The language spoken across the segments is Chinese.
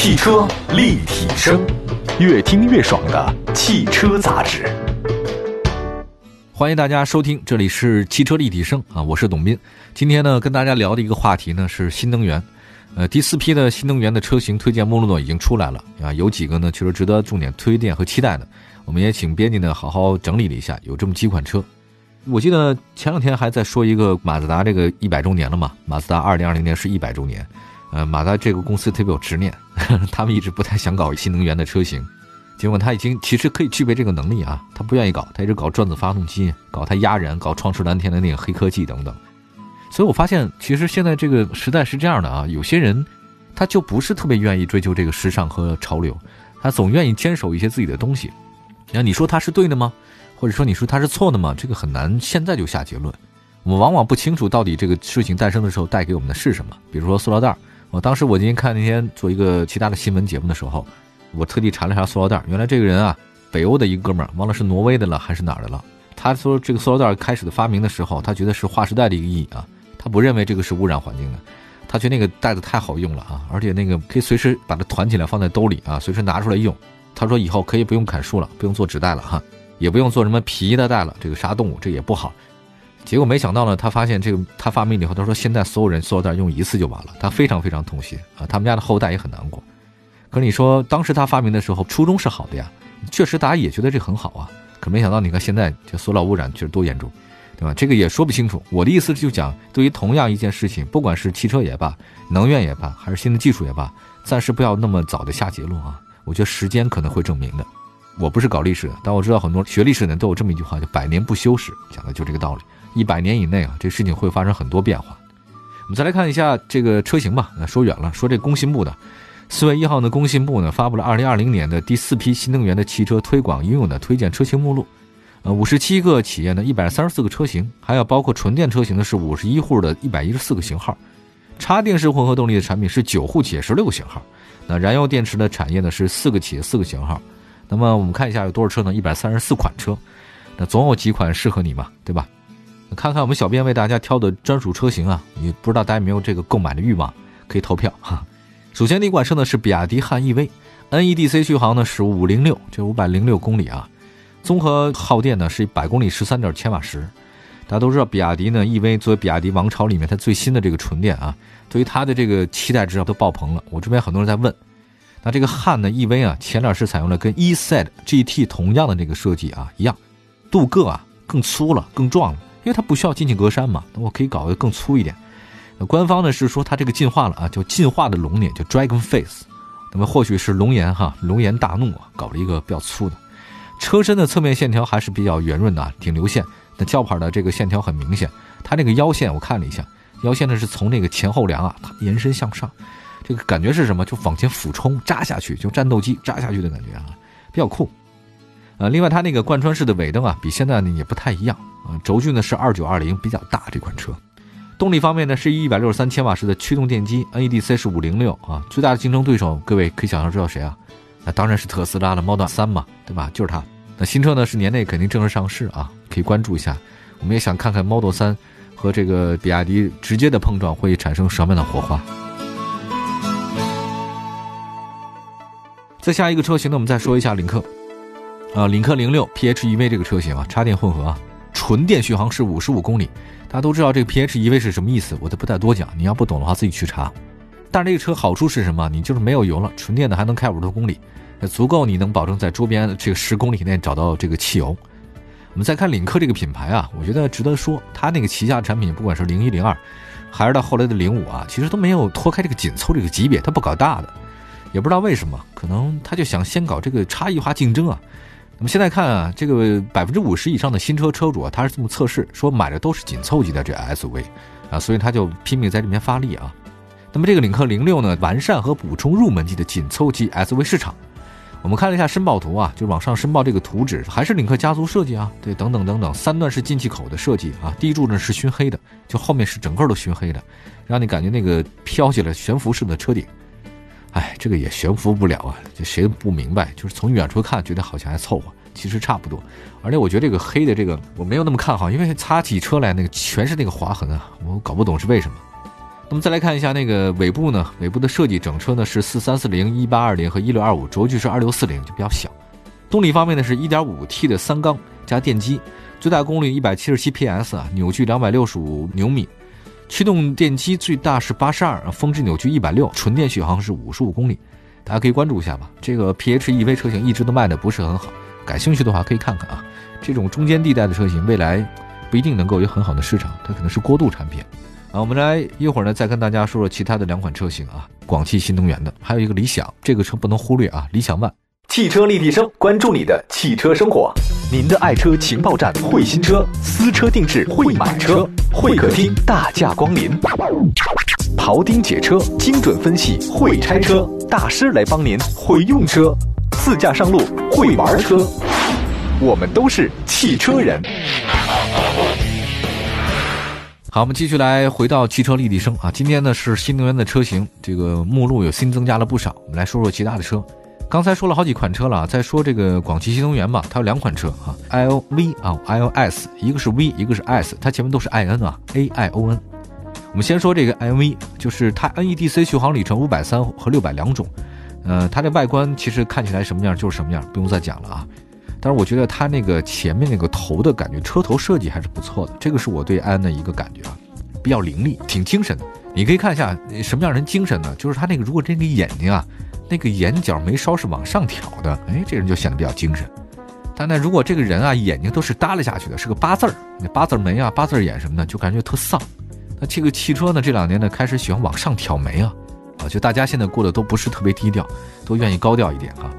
汽车立体声，越听越爽的汽车杂志。欢迎大家收听，这里是汽车立体声啊，我是董斌。今天呢，跟大家聊的一个话题呢是新能源。呃，第四批的新能源的车型推荐目录呢已经出来了啊，有几个呢确实值得重点推荐和期待的。我们也请编辑呢好好整理了一下，有这么几款车。我记得前两天还在说一个马自达这个一百周年了嘛，马自达二零二零年是一百周年。呃，马达这个公司特别有执念，他们一直不太想搞新能源的车型，尽管他已经其实可以具备这个能力啊，他不愿意搞，他一直搞转子发动机，搞他压燃，搞创驰蓝天的那个黑科技等等。所以我发现，其实现在这个时代是这样的啊，有些人他就不是特别愿意追求这个时尚和潮流，他总愿意坚守一些自己的东西。那你说他是对的吗？或者说你说他是错的吗？这个很难现在就下结论。我们往往不清楚到底这个事情诞生的时候带给我们的是什么，比如说塑料袋。我当时我今天看那天做一个其他的新闻节目的时候，我特地查了一下塑料袋。原来这个人啊，北欧的一个哥们儿，忘了是挪威的了还是哪儿的了。他说这个塑料袋开始的发明的时候，他觉得是划时代的一个意义啊，他不认为这个是污染环境的，他觉得那个袋子太好用了啊，而且那个可以随时把它团起来放在兜里啊，随时拿出来用。他说以后可以不用砍树了，不用做纸袋了哈，也不用做什么皮的袋了，这个杀动物这也不好。结果没想到呢，他发现这个他发明以后，他说现在所有人塑料袋用一次就完了，他非常非常痛心啊，他们家的后代也很难过。可你说当时他发明的时候初衷是好的呀，确实大家也觉得这很好啊。可没想到你看现在这塑料污染确实多严重，对吧？这个也说不清楚。我的意思就讲，对于同样一件事情，不管是汽车也罢，能源也罢，还是新的技术也罢，暂时不要那么早的下结论啊。我觉得时间可能会证明的。我不是搞历史的，但我知道很多学历史的人都有这么一句话，叫“百年不休史”，讲的就这个道理。一百年以内啊，这事情会发生很多变化。我们再来看一下这个车型吧。那说远了，说这工信部的四月一号呢，工信部呢发布了二零二零年的第四批新能源的汽车推广应用的推荐车型目录。呃，五十七个企业呢，一百三十四个车型，还有包括纯电车型的是五十一户的一百一十四个型号，插电式混合动力的产品是九户企业十六个型号。那燃油电池的产业呢是四个企业四个型号。那么我们看一下有多少车呢？一百三十四款车。那总有几款适合你嘛，对吧？看看我们小编为大家挑的专属车型啊，也不知道大家有没有这个购买的欲望，可以投票哈。首先第一款车呢是比亚迪汉 EV，NEDC 续航呢是五零六，这五百零六公里啊，综合耗电呢是百公里十三点千瓦时。大家都知道比亚迪呢 EV 作为比亚迪王朝里面它最新的这个纯电啊，对于它的这个期待值啊都爆棚了。我这边很多人在问，那这个汉呢 EV 啊，前脸是采用了跟 E-Set GT 同样的那个设计啊，一样，镀铬啊更粗了，更壮了。因为它不需要进气格栅嘛，那我可以搞得更粗一点。那官方呢是说它这个进化了啊，叫进化的龙脸，叫 Dragon Face。那么或许是龙颜哈，龙颜大怒啊，搞了一个比较粗的。车身的侧面线条还是比较圆润的，挺流线。那轿跑的这个线条很明显，它这个腰线我看了一下，腰线呢是从那个前后梁啊，延伸向上，这个感觉是什么？就往前俯冲扎下去，就战斗机扎下去的感觉啊，比较酷。呃，另外它那个贯穿式的尾灯啊，比现在呢也不太一样。啊，轴距呢是二九二零，比较大这款车。动力方面呢是一百六十三千瓦时的驱动电机，NEDC 是五零六啊。最大的竞争对手，各位可以想象知道谁啊？那当然是特斯拉的 Model 三嘛，对吧？就是它。那新车呢是年内肯定正式上市啊，可以关注一下。我们也想看看 Model 三和这个比亚迪直接的碰撞会产生什么样的火花。再下一个车型呢，我们再说一下领克啊，领克零六 PHEV 这个车型啊，插电混合啊。纯电续航是五十五公里，大家都知道这个 PHEV 是什么意思，我就不再多讲。你要不懂的话，自己去查。但是这个车好处是什么？你就是没有油了，纯电的还能开五十多公里，足够你能保证在周边这个十公里内找到这个汽油。我们再看领克这个品牌啊，我觉得值得说，它那个旗下产品，不管是零一零二，还是到后来的零五啊，其实都没有脱开这个紧凑这个级别，它不搞大的，也不知道为什么，可能他就想先搞这个差异化竞争啊。那么现在看啊，这个百分之五十以上的新车车主啊，他是这么测试说买的都是紧凑级的这 SUV，啊，所以他就拼命在里面发力啊。那么这个领克零六呢，完善和补充入门级的紧凑级 SUV 市场。我们看了一下申报图啊，就往上申报这个图纸还是领克家族设计啊，对，等等等等，三段式进气口的设计啊，第一柱呢是熏黑的，就后面是整个都熏黑的，让你感觉那个飘起来悬浮式的车顶。哎，这个也悬浮不了啊！这谁不明白？就是从远处看，觉得好像还凑合，其实差不多。而且我觉得这个黑的这个我没有那么看好，因为擦起车来那个全是那个划痕啊，我搞不懂是为什么。那么再来看一下那个尾部呢，尾部的设计，整车呢是四三四零、一八二零和一六二五，轴距是二六四零，就比较小。动力方面呢是一点五 T 的三缸加电机，最大功率一百七十七 PS 啊，扭矩两百六十五牛米，驱动电机最大是八十二，峰值扭矩一百六，纯电续航是五十五公里。大家可以关注一下吧。这个 PHEV 车型一直都卖的不是很好，感兴趣的话可以看看啊。这种中间地带的车型，未来不一定能够有很好的市场，它可能是过渡产品。啊，我们来一会儿呢，再跟大家说说其他的两款车型啊，广汽新能源的，还有一个理想，这个车不能忽略啊，理想 ONE。汽车立体声，关注你的汽车生活，您的爱车情报站，会新车，私车定制，会买车，会客厅大驾光临，庖丁解车，精准分析，会拆车大师来帮您，会用车，自驾上路，会玩车，我们都是汽车人。好，我们继续来回到汽车立体声啊。今天呢是新能源的车型，这个目录有新增加了不少。我们来说说其他的车。刚才说了好几款车了，再说这个广汽新能源吧，它有两款车啊，L V 啊，L S，一个是 V，一个是 S，它前面都是 I N 啊，A I O N。我们先说这个 L V，就是它 N E D C 续航里程五百三和六百两种。呃，它的外观其实看起来什么样就是什么样，不用再讲了啊。但是我觉得它那个前面那个头的感觉，车头设计还是不错的。这个是我对安的一个感觉啊，比较凌厉，挺精神的。你可以看一下什么样人精神呢？就是他那个如果这个眼睛啊，那个眼角眉梢是往上挑的，哎，这人就显得比较精神。但那如果这个人啊眼睛都是耷拉下去的，是个八字儿，那八字眉啊、八字眼什么的，就感觉特丧。那这个汽车呢，这两年呢开始喜欢往上挑眉啊，啊，就大家现在过得都不是特别低调，都愿意高调一点啊。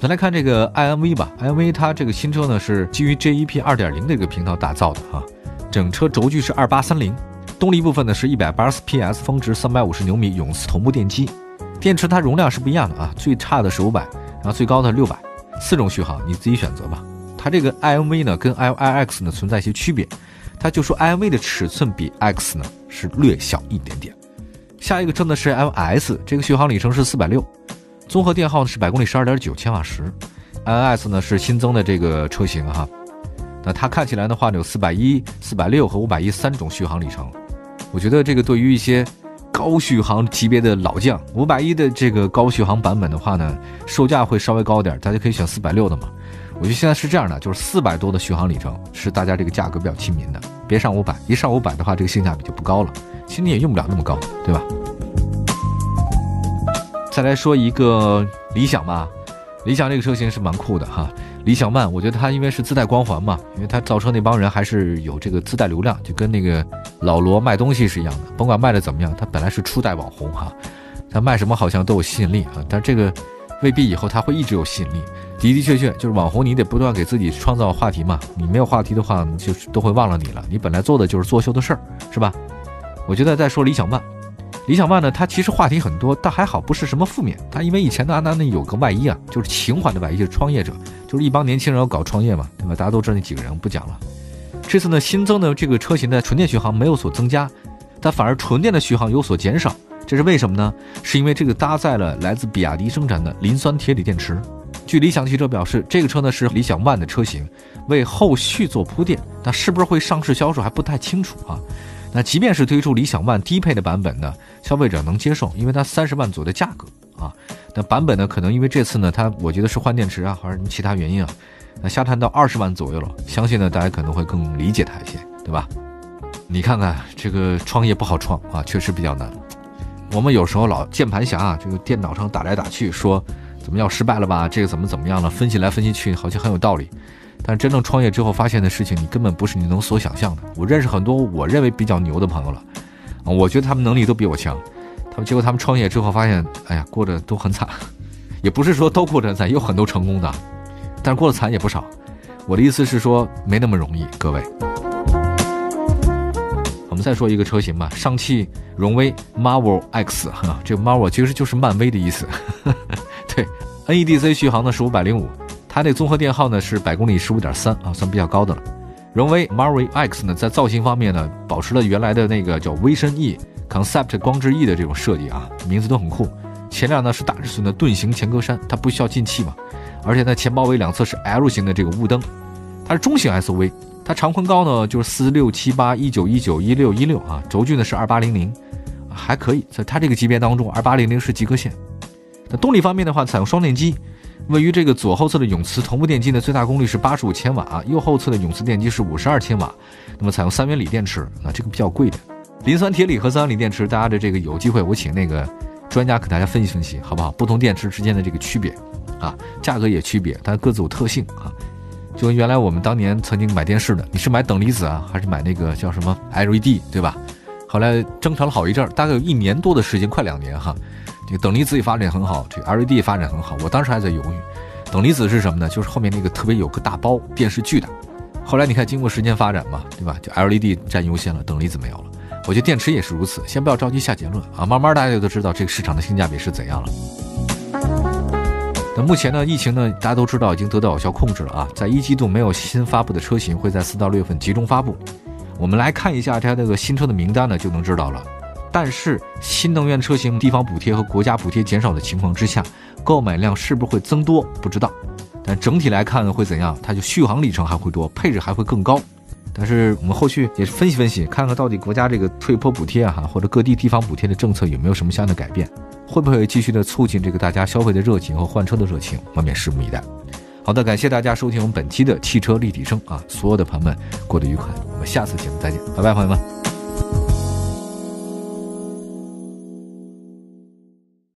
咱来看这个 i m v 吧 i m v 它这个新车呢是基于 JEP 二点零的一个平台打造的啊，整车轴距是二八三零，动力部分呢是一百八十 PS，峰值三百五十牛米，永磁同步电机，电池它容量是不一样的啊，最差的是五百，然后最高的六百，四种续航你自己选择吧。它这个 i m v 呢跟 i i x 呢存在一些区别，它就说 i m v 的尺寸比 x 呢是略小一点点。下一个车呢是 ls，这个续航里程是四百六。综合电耗呢是百公里十二点九千瓦时，NS 呢是新增的这个车型哈，那它看起来的话呢有四百一、四百六和五百一三种续航里程，我觉得这个对于一些高续航级别的老将，五百一的这个高续航版本的话呢，售价会稍微高点，大家可以选四百六的嘛。我觉得现在是这样的，就是四百多的续航里程是大家这个价格比较亲民的，别上五百，一上五百的话这个性价比就不高了，其实你也用不了那么高，对吧？再来说一个理想吧，理想这个车型是蛮酷的哈。理想 ONE，我觉得它因为是自带光环嘛，因为它造车那帮人还是有这个自带流量，就跟那个老罗卖东西是一样的。甭管卖的怎么样，他本来是初代网红哈，他卖什么好像都有吸引力啊。但这个未必以后他会一直有吸引力。的的确确，就是网红，你得不断给自己创造话题嘛。你没有话题的话，就都会忘了你了。你本来做的就是作秀的事儿，是吧？我觉得再说理想 ONE。理想 ONE 呢，它其实话题很多，但还好不是什么负面。它因为以前的安达呢有个外衣啊，就是情怀的外衣，就是创业者，就是一帮年轻人要搞创业嘛，对吧？大家都知道那几个人，不讲了。这次呢新增的这个车型的纯电续航没有所增加，它反而纯电的续航有所减少，这是为什么呢？是因为这个搭载了来自比亚迪生产的磷酸铁锂电池。据理想汽车表示，这个车呢是理想 ONE 的车型，为后续做铺垫，那是不是会上市销售还不太清楚啊？那即便是推出理想 ONE 低配的版本呢，消费者能接受，因为它三十万左右的价格啊。那版本呢，可能因为这次呢，它我觉得是换电池啊，还是什么其他原因啊，那下探到二十万左右了。相信呢，大家可能会更理解它一些，对吧？你看看这个创业不好创啊，确实比较难。我们有时候老键盘侠啊，这个电脑上打来打去，说怎么要失败了吧？这个怎么怎么样了？分析来分析去，好像很有道理。但真正创业之后发现的事情，你根本不是你能所想象的。我认识很多我认为比较牛的朋友了，啊，我觉得他们能力都比我强，他们结果他们创业之后发现，哎呀，过得都很惨，也不是说都过得很惨，有很多成功的，但是过得惨也不少。我的意思是说，没那么容易，各位。我们再说一个车型吧，上汽荣威 Marvel X 哈，这个 Marvel 其实就是漫威的意思，对，NEDC 续航呢是五百零五。它那综合电耗呢是百公里十五点三啊，算比较高的了。荣威 Marvel X 呢，在造型方面呢，保持了原来的那个叫威神 E Concept 光之翼的这种设计啊，名字都很酷。前脸呢是大尺寸的盾形前格栅，它不需要进气嘛，而且呢前包围两侧是 L 型的这个雾灯。它是中型 SUV，它长宽高呢就是四六七八一九一九一六一六啊，轴距呢是二八零零，还可以，在它这个级别当中，二八零零是及格线。那动力方面的话，采用双电机，位于这个左后侧的永磁同步电机呢，最大功率是八十五千瓦，右后侧的永磁电机是五十二千瓦。那么采用三元锂电池，啊这个比较贵的。磷酸铁锂和三元锂电池，大家的这个有机会，我请那个专家给大家分析分析，好不好？不同电池之间的这个区别，啊，价格也区别，但各自有特性啊。就跟原来我们当年曾经买电视的，你是买等离子啊，还是买那个叫什么 LED，对吧？后来争吵了好一阵儿，大概有一年多的时间，快两年哈。这个等离子也发展很好，这个 LED 发展很好。我当时还在犹豫，等离子是什么呢？就是后面那个特别有个大包，电视巨大。后来你看，经过时间发展嘛，对吧？就 LED 占优先了，等离子没有了。我觉得电池也是如此，先不要着急下结论啊，慢慢大家就都知道这个市场的性价比是怎样了。目前呢，疫情呢，大家都知道已经得到有效控制了啊，在一季度没有新发布的车型，会在四到六月份集中发布。我们来看一下它这个新车的名单呢，就能知道了。但是新能源车型地方补贴和国家补贴减少的情况之下，购买量是不是会增多？不知道。但整体来看呢，会怎样？它就续航里程还会多，配置还会更高。但是我们后续也是分析分析，看看到底国家这个退坡补贴哈，或者各地地方补贴的政策有没有什么相应的改变，会不会继续的促进这个大家消费的热情和换车的热情？我们也拭目以待。好的，感谢大家收听我们本期的汽车立体声啊，所有的朋友们过得愉快，我们下次节目再见，拜拜，朋友们。